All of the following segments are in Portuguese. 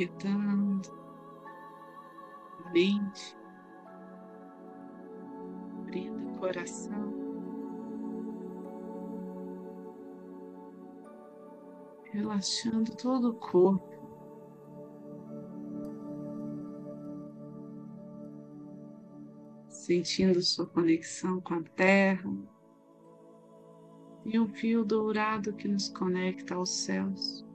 quietando a mente, abrindo o coração, relaxando todo o corpo. Sentindo sua conexão com a terra e um fio dourado que nos conecta aos céus.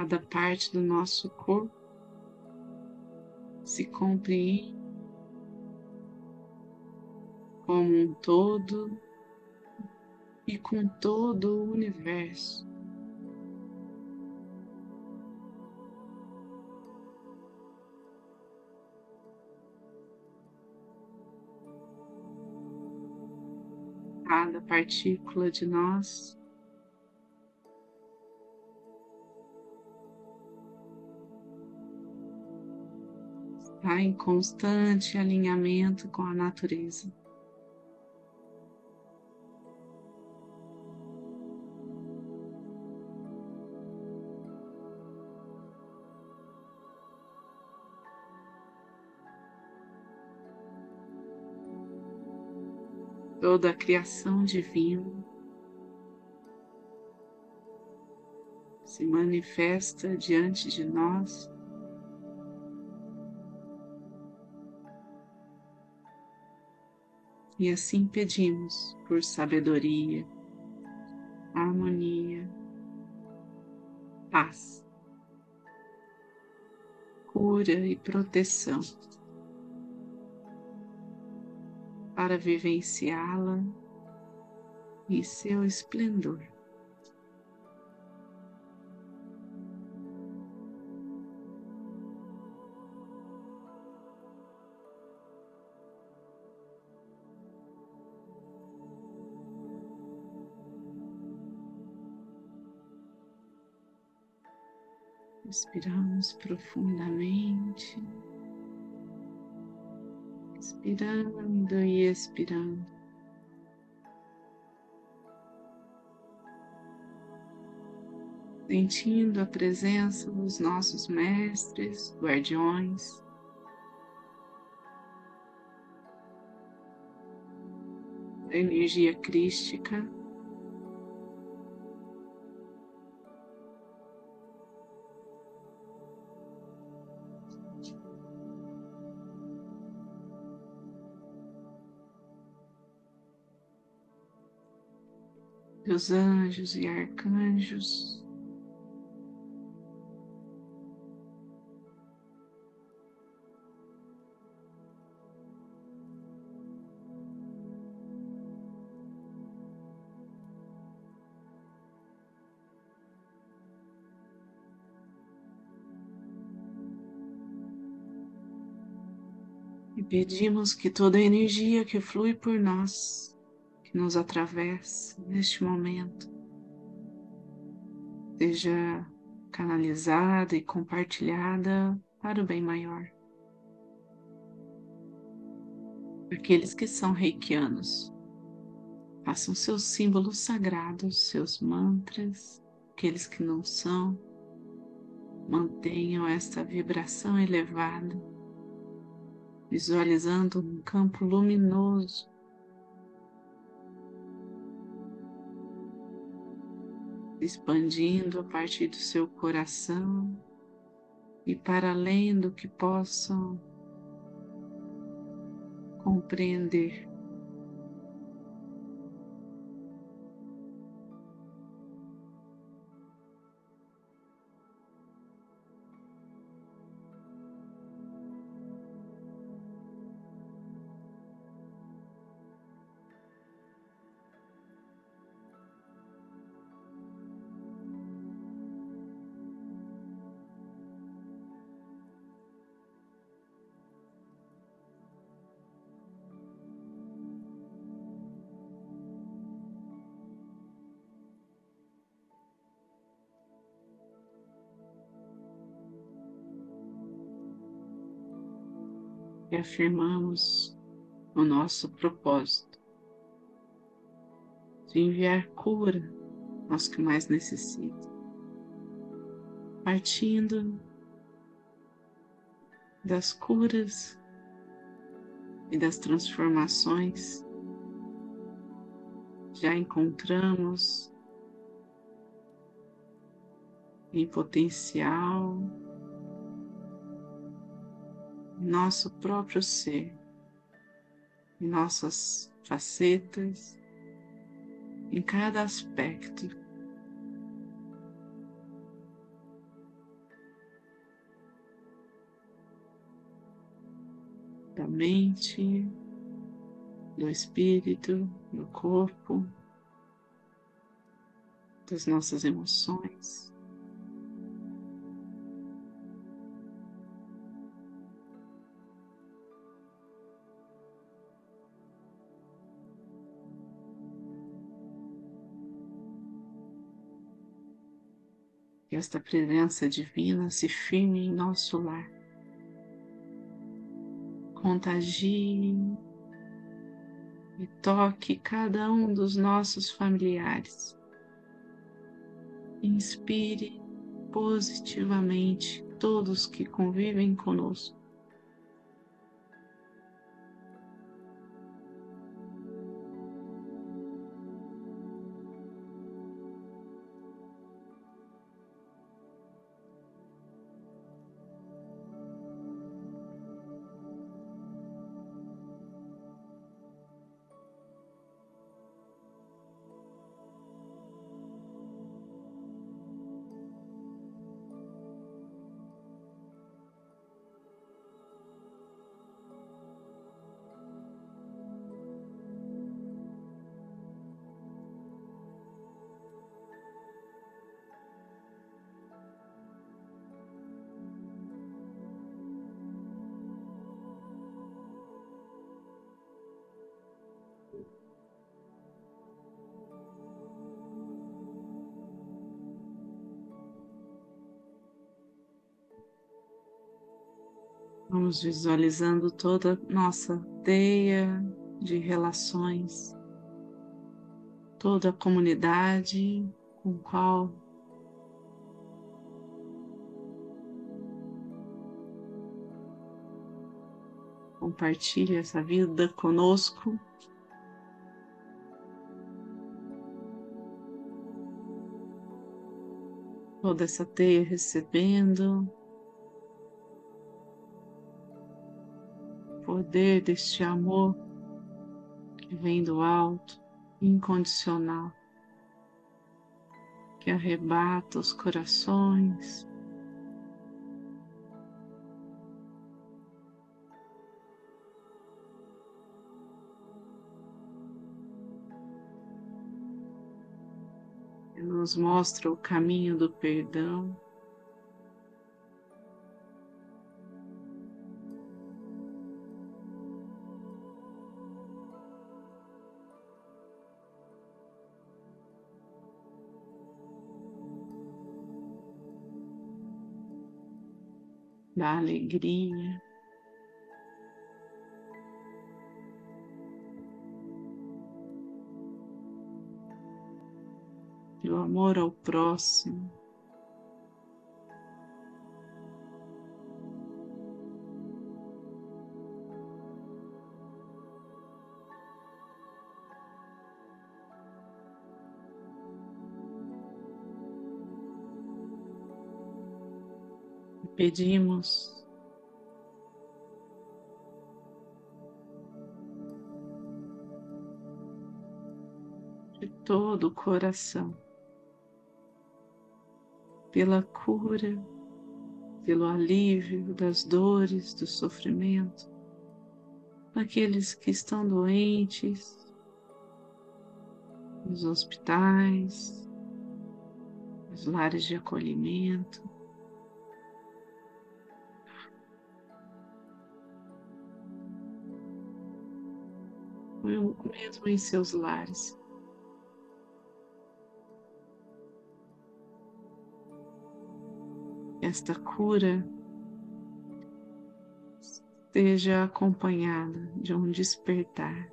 Cada parte do nosso corpo se compreende como um todo e com todo o universo. Cada partícula de nós está em constante alinhamento com a natureza. Toda a criação divina se manifesta diante de nós E assim pedimos por sabedoria, harmonia, paz, cura e proteção para vivenciá-la em seu esplendor. Inspiramos profundamente, inspirando e expirando. Sentindo a presença dos nossos mestres, guardiões, energia crística dos anjos e arcanjos. E pedimos que toda a energia que flui por nós que nos atravessa neste momento seja canalizada e compartilhada para o bem maior. Aqueles que são reikianos, façam seus símbolos sagrados, seus mantras, aqueles que não são, mantenham esta vibração elevada, visualizando um campo luminoso expandindo a partir do seu coração e para além do que possam compreender. E afirmamos o nosso propósito de enviar cura aos que mais necessitam. partindo das curas e das transformações, já encontramos em potencial nosso próprio ser, em nossas facetas, em cada aspecto. Da mente, do espírito, do corpo, das nossas emoções. Esta presença divina se firme em nosso lar. Contagie e toque cada um dos nossos familiares. Inspire positivamente todos que convivem conosco. Vamos visualizando toda nossa teia de relações, toda a comunidade com qual compartilha essa vida conosco. Toda essa teia recebendo poder deste amor que vem do alto, incondicional, que arrebata os corações. Nos mostra o caminho do perdão. Da alegria. Do amor ao próximo. Pedimos de todo o coração pela cura, pelo alívio das dores, do sofrimento, daqueles que estão doentes, nos hospitais, nos lares de acolhimento. Mesmo em seus lares. Esta cura esteja acompanhada de um despertar,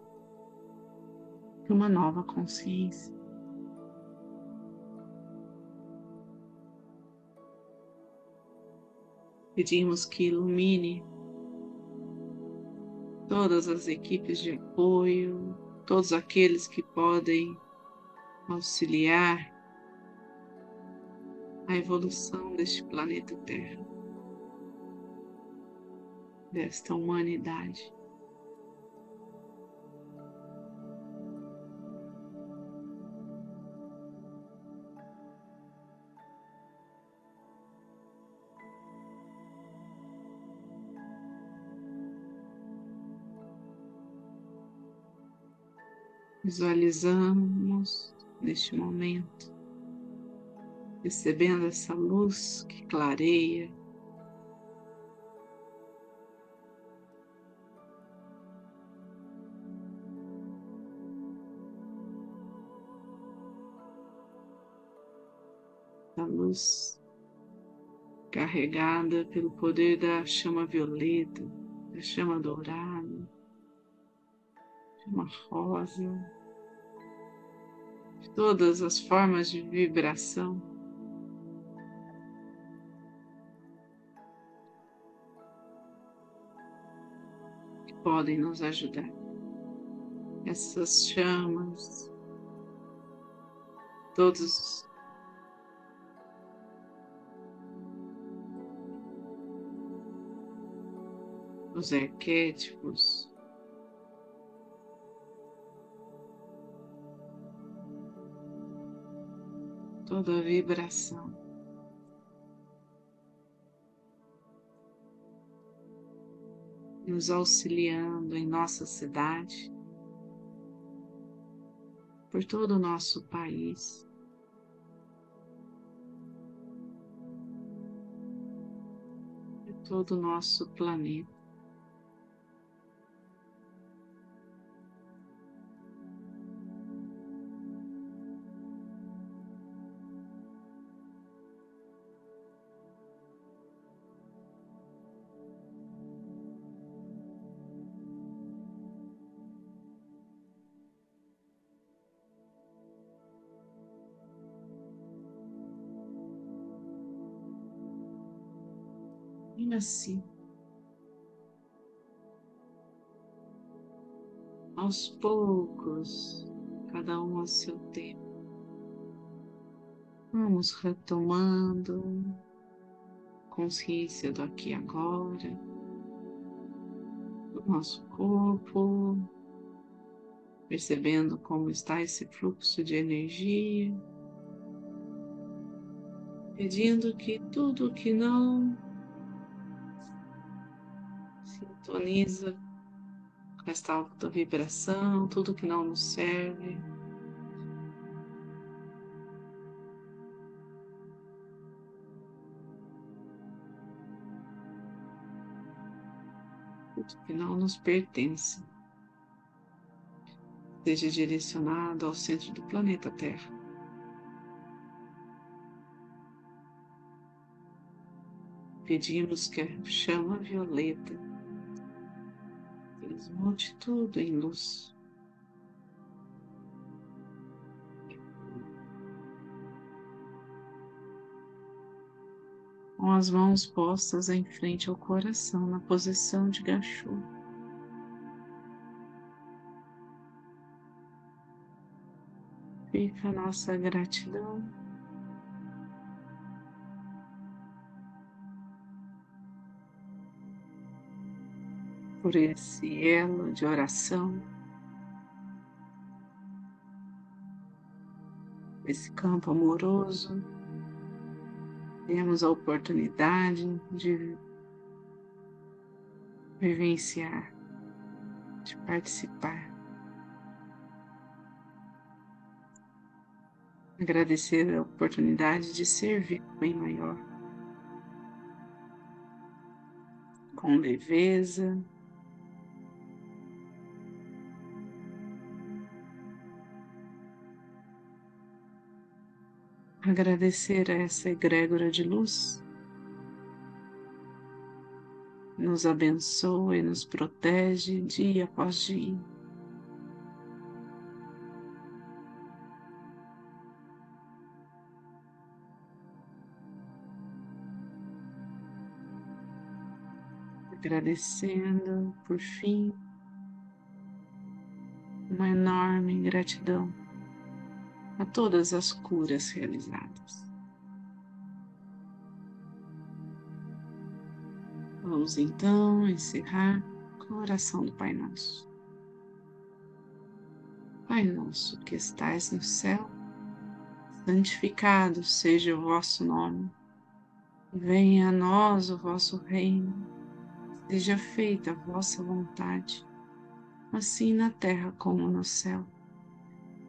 de uma nova consciência. Pedimos que ilumine todas as equipes de apoio, todos aqueles que podem auxiliar a evolução deste planeta Terra, desta humanidade. Visualizamos neste momento, recebendo essa luz que clareia, a luz carregada pelo poder da chama violeta, da chama dourada, chama rosa de todas as formas de vibração. que Podem nos ajudar. Essas chamas, todos os arquétipos toda vibração. Nos auxiliando em nossa cidade, por todo o nosso país. Por todo o nosso planeta. Assim, aos poucos, cada um ao seu tempo, vamos retomando. Consciência do aqui e agora, do nosso corpo, percebendo como está esse fluxo de energia, pedindo que tudo que não sintoniza esta alta vibração, tudo que não nos serve. Tudo que não nos pertence seja direcionado ao centro do planeta Terra. Pedimos que a chama violeta transmute tudo em luz. Com as mãos postas em frente ao coração, na posição de gachô. Fica a nossa gratidão por esse elo de oração, esse campo amoroso. Temos a oportunidade de vivenciar, de participar. Agradecer a oportunidade de servir bem maior. Com leveza, agradecer a essa egrégora de luz. Nos abençoa e nos protege dia após dia. agradecendo, por fim, uma enorme gratidão a todas as curas realizadas. Vamos então encerrar com a oração do Pai Nosso. Pai nosso que estais no céu, santificado seja o vosso nome. Venha a nós o vosso reino. Seja feita a vossa vontade, assim na terra como no céu.